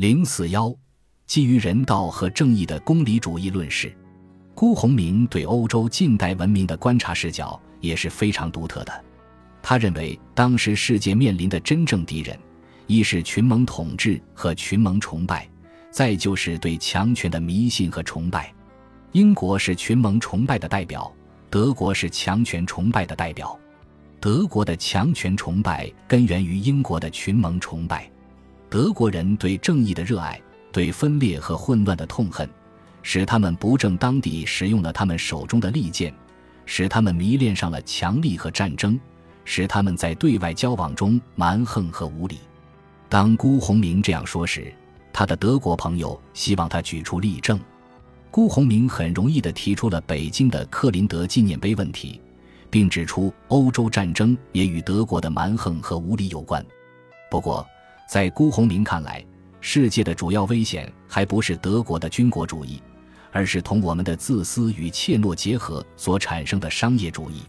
零四幺，基于人道和正义的公理主义论事。辜鸿铭对欧洲近代文明的观察视角也是非常独特的。他认为，当时世界面临的真正敌人，一是群盟统治和群盟崇拜，再就是对强权的迷信和崇拜。英国是群盟崇拜的代表，德国是强权崇拜的代表。德国的强权崇拜根源于英国的群盟崇拜。德国人对正义的热爱，对分裂和混乱的痛恨，使他们不正当地使用了他们手中的利剑，使他们迷恋上了强力和战争，使他们在对外交往中蛮横和无理。当辜鸿铭这样说时，他的德国朋友希望他举出例证。辜鸿铭很容易地提出了北京的克林德纪念碑问题。并指出，欧洲战争也与德国的蛮横和无理有关。不过，在辜鸿铭看来，世界的主要危险还不是德国的军国主义，而是同我们的自私与怯懦结合所产生的商业主义。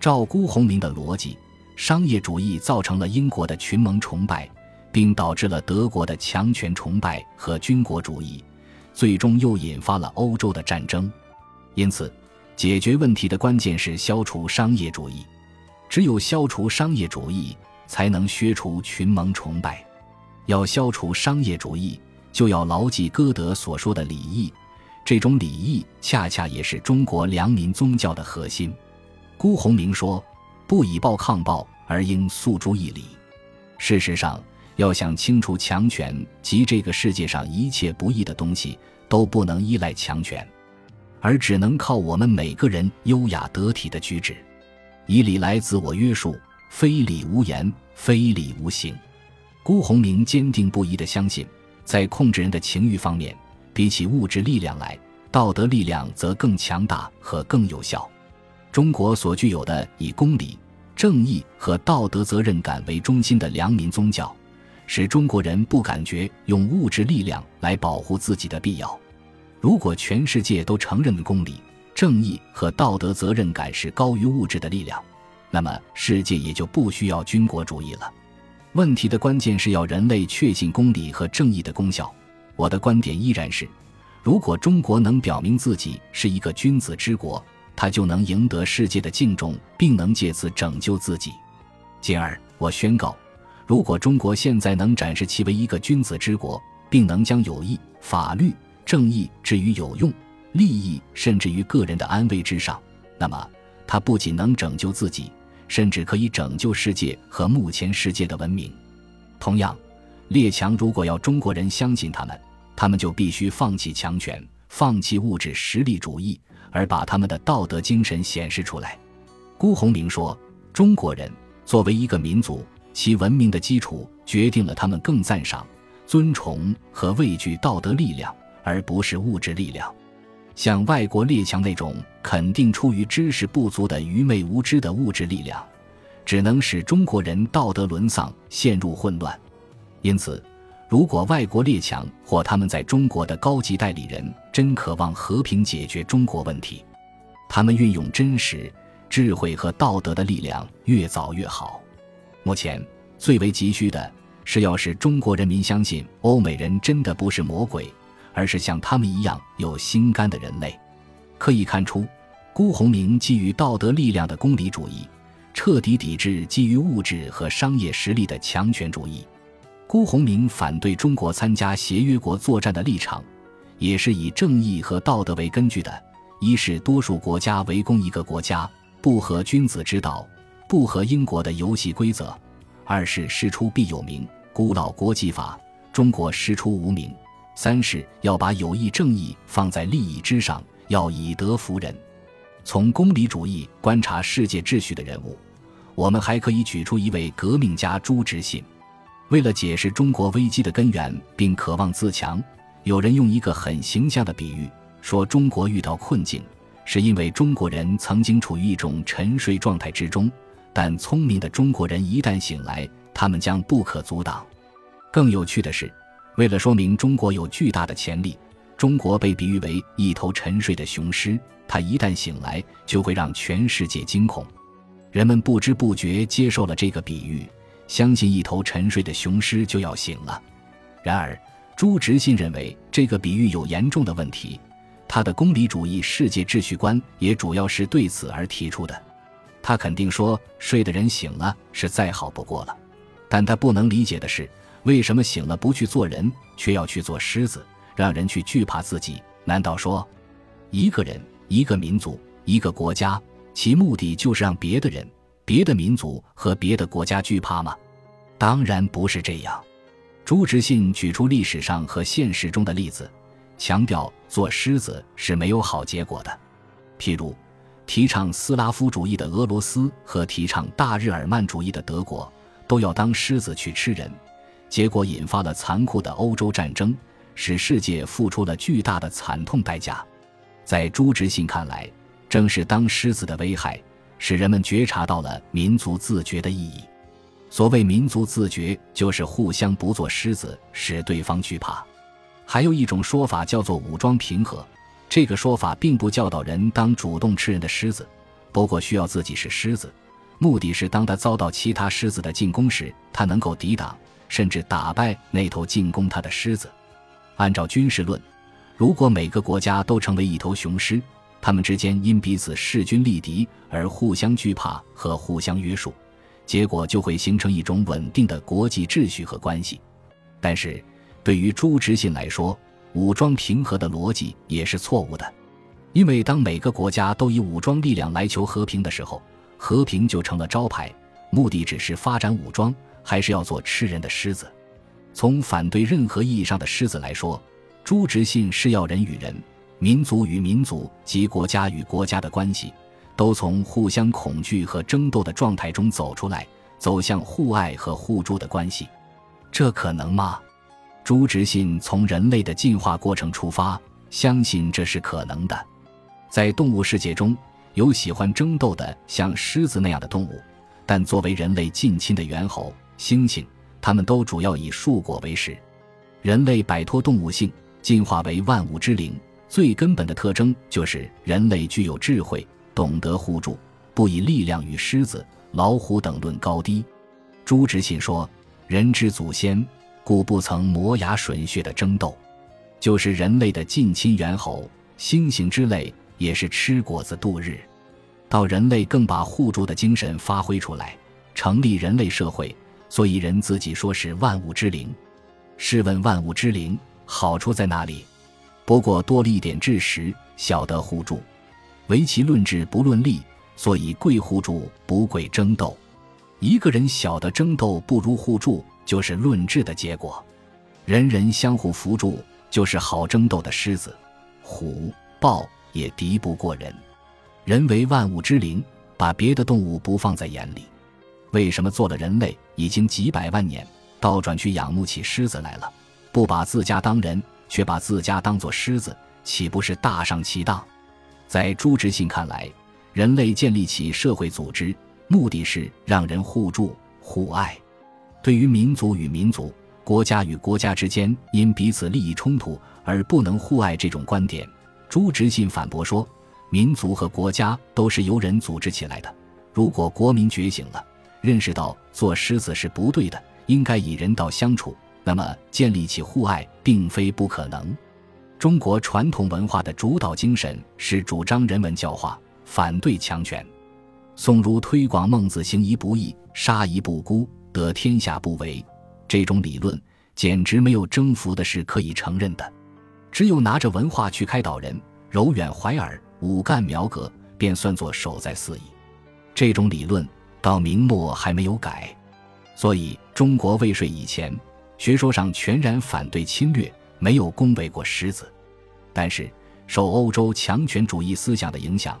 照辜鸿铭的逻辑，商业主义造成了英国的群盟崇拜，并导致了德国的强权崇拜和军国主义，最终又引发了欧洲的战争。因此。解决问题的关键是消除商业主义，只有消除商业主义，才能削除群盟崇拜。要消除商业主义，就要牢记歌德所说的礼义。这种礼义恰恰也是中国良民宗教的核心。辜鸿铭说：“不以暴抗暴，而应诉诸义理。”事实上，要想清除强权及这个世界上一切不义的东西，都不能依赖强权。而只能靠我们每个人优雅得体的举止，以礼来自我约束，非礼无言，非礼无行。辜鸿铭坚定不移地相信，在控制人的情欲方面，比起物质力量来，道德力量则更强大和更有效。中国所具有的以公理、正义和道德责任感为中心的良民宗教，使中国人不感觉用物质力量来保护自己的必要。如果全世界都承认公理、正义和道德责任感是高于物质的力量，那么世界也就不需要军国主义了。问题的关键是要人类确信公理和正义的功效。我的观点依然是：如果中国能表明自己是一个君子之国，他就能赢得世界的敬重，并能借此拯救自己。进而，我宣告：如果中国现在能展示其为一个君子之国，并能将友谊、法律。正义置于有用，利益甚至于个人的安危之上，那么他不仅能拯救自己，甚至可以拯救世界和目前世界的文明。同样，列强如果要中国人相信他们，他们就必须放弃强权，放弃物质实力主义，而把他们的道德精神显示出来。辜鸿铭说：“中国人作为一个民族，其文明的基础决定了他们更赞赏、尊崇和畏惧道德力量。”而不是物质力量，像外国列强那种肯定出于知识不足的愚昧无知的物质力量，只能使中国人道德沦丧，陷入混乱。因此，如果外国列强或他们在中国的高级代理人真渴望和平解决中国问题，他们运用真实、智慧和道德的力量越早越好。目前最为急需的是要使中国人民相信，欧美人真的不是魔鬼。而是像他们一样有心肝的人类，可以看出，辜鸿铭基于道德力量的公理主义，彻底抵制基于物质和商业实力的强权主义。辜鸿铭反对中国参加协约国作战的立场，也是以正义和道德为根据的：一是多数国家围攻一个国家，不合君子之道，不合英国的游戏规则；二是师出必有名，古老国际法，中国师出无名。三是要把友谊正义放在利益之上，要以德服人。从功利主义观察世界秩序的人物，我们还可以举出一位革命家朱执信。为了解释中国危机的根源，并渴望自强，有人用一个很形象的比喻说：中国遇到困境，是因为中国人曾经处于一种沉睡状态之中，但聪明的中国人一旦醒来，他们将不可阻挡。更有趣的是。为了说明中国有巨大的潜力，中国被比喻为一头沉睡的雄狮，它一旦醒来，就会让全世界惊恐。人们不知不觉接受了这个比喻，相信一头沉睡的雄狮就要醒了。然而，朱执信认为这个比喻有严重的问题，他的功利主义世界秩序观也主要是对此而提出的。他肯定说，睡的人醒了是再好不过了，但他不能理解的是，为什么醒了不去做人，却要去做狮子，让人去惧怕自己？难道说，一个人、一个民族、一个国家，其目的就是让别的人、别的民族和别的国家惧怕吗？当然不是这样。朱执信举出历史上和现实中的例子，强调做狮子是没有好结果的，譬如。提倡斯拉夫主义的俄罗斯和提倡大日耳曼主义的德国，都要当狮子去吃人，结果引发了残酷的欧洲战争，使世界付出了巨大的惨痛代价。在朱执信看来，正是当狮子的危害，使人们觉察到了民族自觉的意义。所谓民族自觉，就是互相不做狮子，使对方惧怕。还有一种说法叫做武装平和。这个说法并不教导人当主动吃人的狮子，不过需要自己是狮子，目的是当他遭到其他狮子的进攻时，他能够抵挡甚至打败那头进攻他的狮子。按照军事论，如果每个国家都成为一头雄狮，他们之间因彼此势均力敌而互相惧怕和互相约束，结果就会形成一种稳定的国际秩序和关系。但是，对于朱执信来说，武装平和的逻辑也是错误的，因为当每个国家都以武装力量来求和平的时候，和平就成了招牌，目的只是发展武装，还是要做吃人的狮子。从反对任何意义上的狮子来说，朱执信是要人与人、民族与民族及国家与国家的关系，都从互相恐惧和争斗的状态中走出来，走向互爱和互助的关系。这可能吗？朱执信从人类的进化过程出发，相信这是可能的。在动物世界中有喜欢争斗的，像狮子那样的动物，但作为人类近亲的猿猴、猩猩，它们都主要以树果为食。人类摆脱动物性，进化为万物之灵，最根本的特征就是人类具有智慧，懂得互助，不以力量与狮子、老虎等论高低。朱执信说：“人之祖先。”故不曾磨牙吮血的争斗，就是人类的近亲猿猴、猩猩之类，也是吃果子度日。到人类更把互助的精神发挥出来，成立人类社会，所以人自己说是万物之灵。试问万物之灵好处在哪里？不过多了一点智识，晓得互助。唯其论智不论利，所以贵互助不贵争斗。一个人晓得争斗不如互助。就是论智的结果，人人相互扶助，就是好争斗的狮子、虎、豹也敌不过人。人为万物之灵，把别的动物不放在眼里。为什么做了人类已经几百万年，倒转去仰慕起狮子来了？不把自家当人，却把自家当做狮子，岂不是大上其当？在朱执信看来，人类建立起社会组织，目的是让人互助互爱。对于民族与民族、国家与国家之间因彼此利益冲突而不能互爱这种观点，朱执信反驳说：民族和国家都是由人组织起来的。如果国民觉醒了，认识到做狮子是不对的，应该以人道相处，那么建立起互爱并非不可能。中国传统文化的主导精神是主张人文教化，反对强权。宋儒推广孟子“行一不义，杀一不孤”。得天下不为，这种理论简直没有征服的事可以承认的。只有拿着文化去开导人，柔远怀尔，武干苗革，便算作守在四夷。这种理论到明末还没有改，所以中国未税以前，学说上全然反对侵略，没有恭维过狮子。但是受欧洲强权主义思想的影响，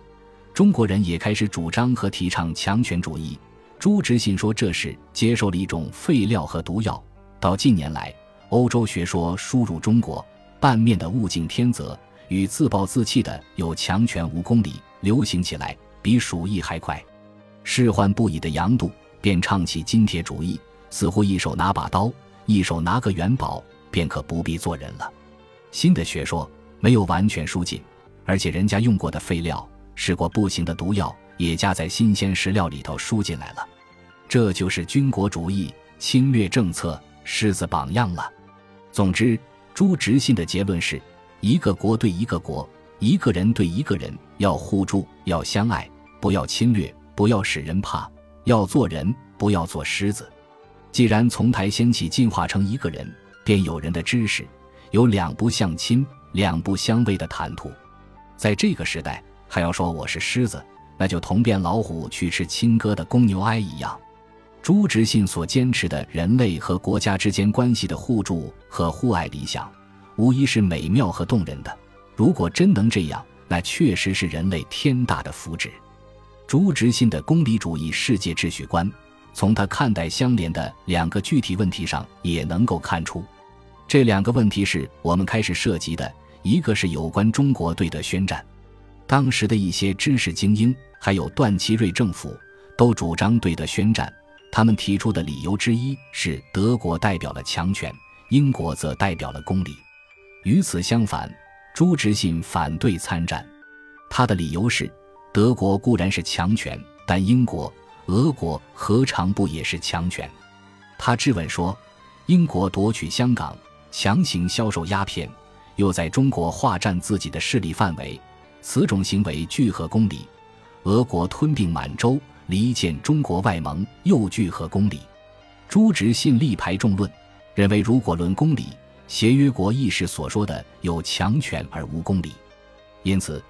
中国人也开始主张和提倡强权主义。朱执信说：“这是接受了一种废料和毒药。到近年来，欧洲学说输入中国，半面的物竞天择与自暴自弃的有强权无公理流行起来，比鼠疫还快。仕宦不已的杨度便唱起金铁主义，似乎一手拿把刀，一手拿个元宝，便可不必做人了。新的学说没有完全输进，而且人家用过的废料、试过不行的毒药。”也加在新鲜食料里头输进来了，这就是军国主义侵略政策狮子榜样了。总之，朱执信的结论是：一个国对一个国，一个人对一个人，要互助，要相爱，不要侵略，不要使人怕，要做人，不要做狮子。既然从台掀起进化成一个人，便有人的知识，有两不相亲、两不相畏的谈吐。在这个时代，还要说我是狮子，那就同变老虎去吃亲哥的公牛哀一样。朱执信所坚持的人类和国家之间关系的互助和互爱理想，无疑是美妙和动人的。如果真能这样，那确实是人类天大的福祉。朱执信的功利主义世界秩序观，从他看待相连的两个具体问题上也能够看出。这两个问题是我们开始涉及的，一个是有关中国对德宣战。当时的一些知识精英，还有段祺瑞政府，都主张对德宣战。他们提出的理由之一是，德国代表了强权，英国则代表了公理。与此相反，朱执信反对参战。他的理由是，德国固然是强权，但英国、俄国何尝不也是强权？他质问说：英国夺取香港，强行销售鸦片，又在中国划占自己的势力范围，此种行为具合公理；俄国吞并满洲。离间中国外盟，又具合公理。朱执信力排众论，认为如果论公理，协约国议事所说的有强权而无公理，因此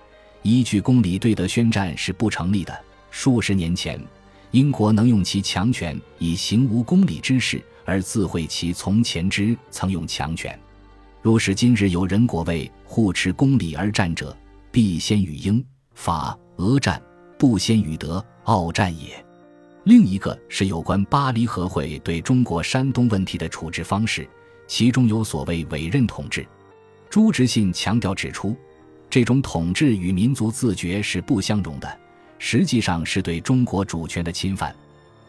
依据公理对德宣战是不成立的。数十年前，英国能用其强权以行无公理之事，而自毁其从前之曾用强权。若是今日有人国为护持公理而战者，必先与英法俄战，不先与德。傲战也。另一个是有关巴黎和会对中国山东问题的处置方式，其中有所谓委任统治。朱执信强调指出，这种统治与民族自觉是不相容的，实际上是对中国主权的侵犯。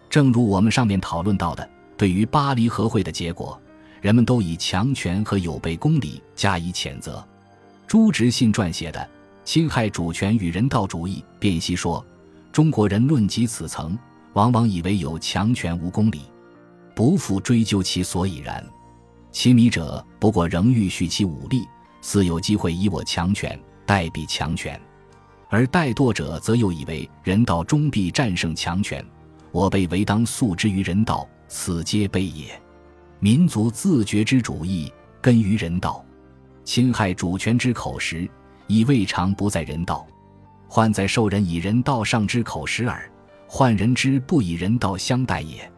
正如我们上面讨论到的，对于巴黎和会的结果，人们都以强权和有悖公理加以谴责。朱执信撰写的《侵害主权与人道主义》辨析说。中国人论及此层，往往以为有强权无公理，不复追究其所以然。其迷者不过仍欲蓄其武力，似有机会以我强权代必强权；而怠惰者则又以为人道终必战胜强权，我辈唯当诉之于人道，此皆悲也。民族自觉之主义根于人道，侵害主权之口实，已未尝不在人道。患在受人以人道上之口实耳，患人之不以人道相待也。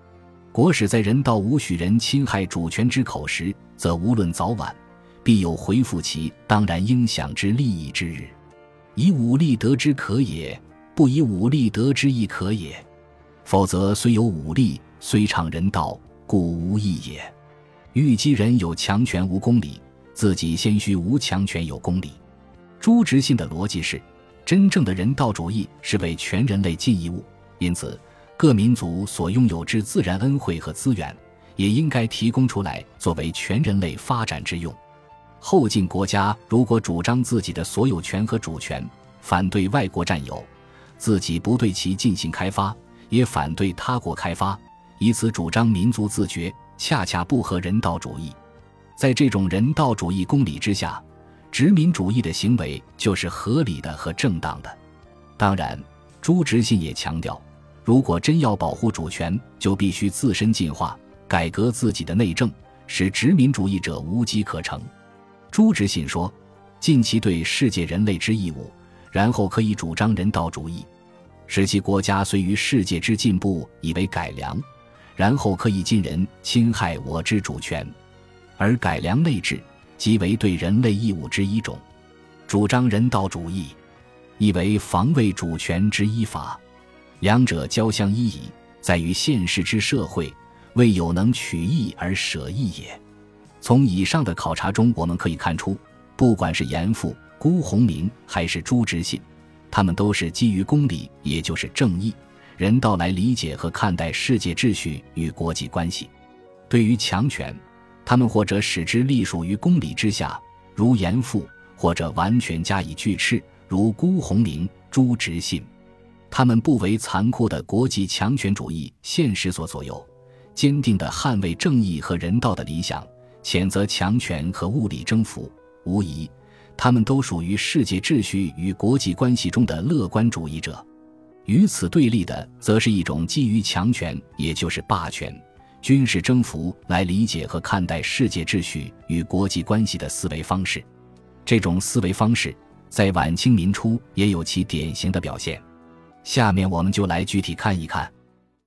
国使在人道无许人侵害主权之口实，则无论早晚，必有回复其当然应享之利益之日。以武力得之可也，不以武力得之亦可也。否则虽有武力，虽畅人道，故无益也。欲击人有强权无公理，自己先须无强权有公理。朱执信的逻辑是。真正的人道主义是为全人类尽义务，因此各民族所拥有之自然恩惠和资源，也应该提供出来作为全人类发展之用。后进国家如果主张自己的所有权和主权，反对外国占有，自己不对其进行开发，也反对他国开发，以此主张民族自觉，恰恰不合人道主义。在这种人道主义公理之下。殖民主义的行为就是合理的和正当的。当然，朱执信也强调，如果真要保护主权，就必须自身进化，改革自己的内政，使殖民主义者无机可乘。朱执信说：“尽其对世界人类之义务，然后可以主张人道主义，使其国家虽于世界之进步以为改良，然后可以尽人侵害我之主权，而改良内治。”即为对人类义务之一种，主张人道主义，亦为防卫主权之一法，两者交相依矣，在于现实之社会，未有能取义而舍义也。从以上的考察中，我们可以看出，不管是严复、辜鸿铭还是朱执信，他们都是基于公理，也就是正义、人道来理解和看待世界秩序与国际关系。对于强权。他们或者使之隶属于公理之下，如严复；或者完全加以拒斥，如辜鸿铭、朱执信。他们不为残酷的国际强权主义现实所左右，坚定地捍卫正义和人道的理想，谴责强权和物理征服。无疑，他们都属于世界秩序与国际关系中的乐观主义者。与此对立的，则是一种基于强权，也就是霸权、军事征服来理解和看待世界秩序与国际关系的思维方式。这种思维方式在晚清民初也有其典型的表现。下面我们就来具体看一看。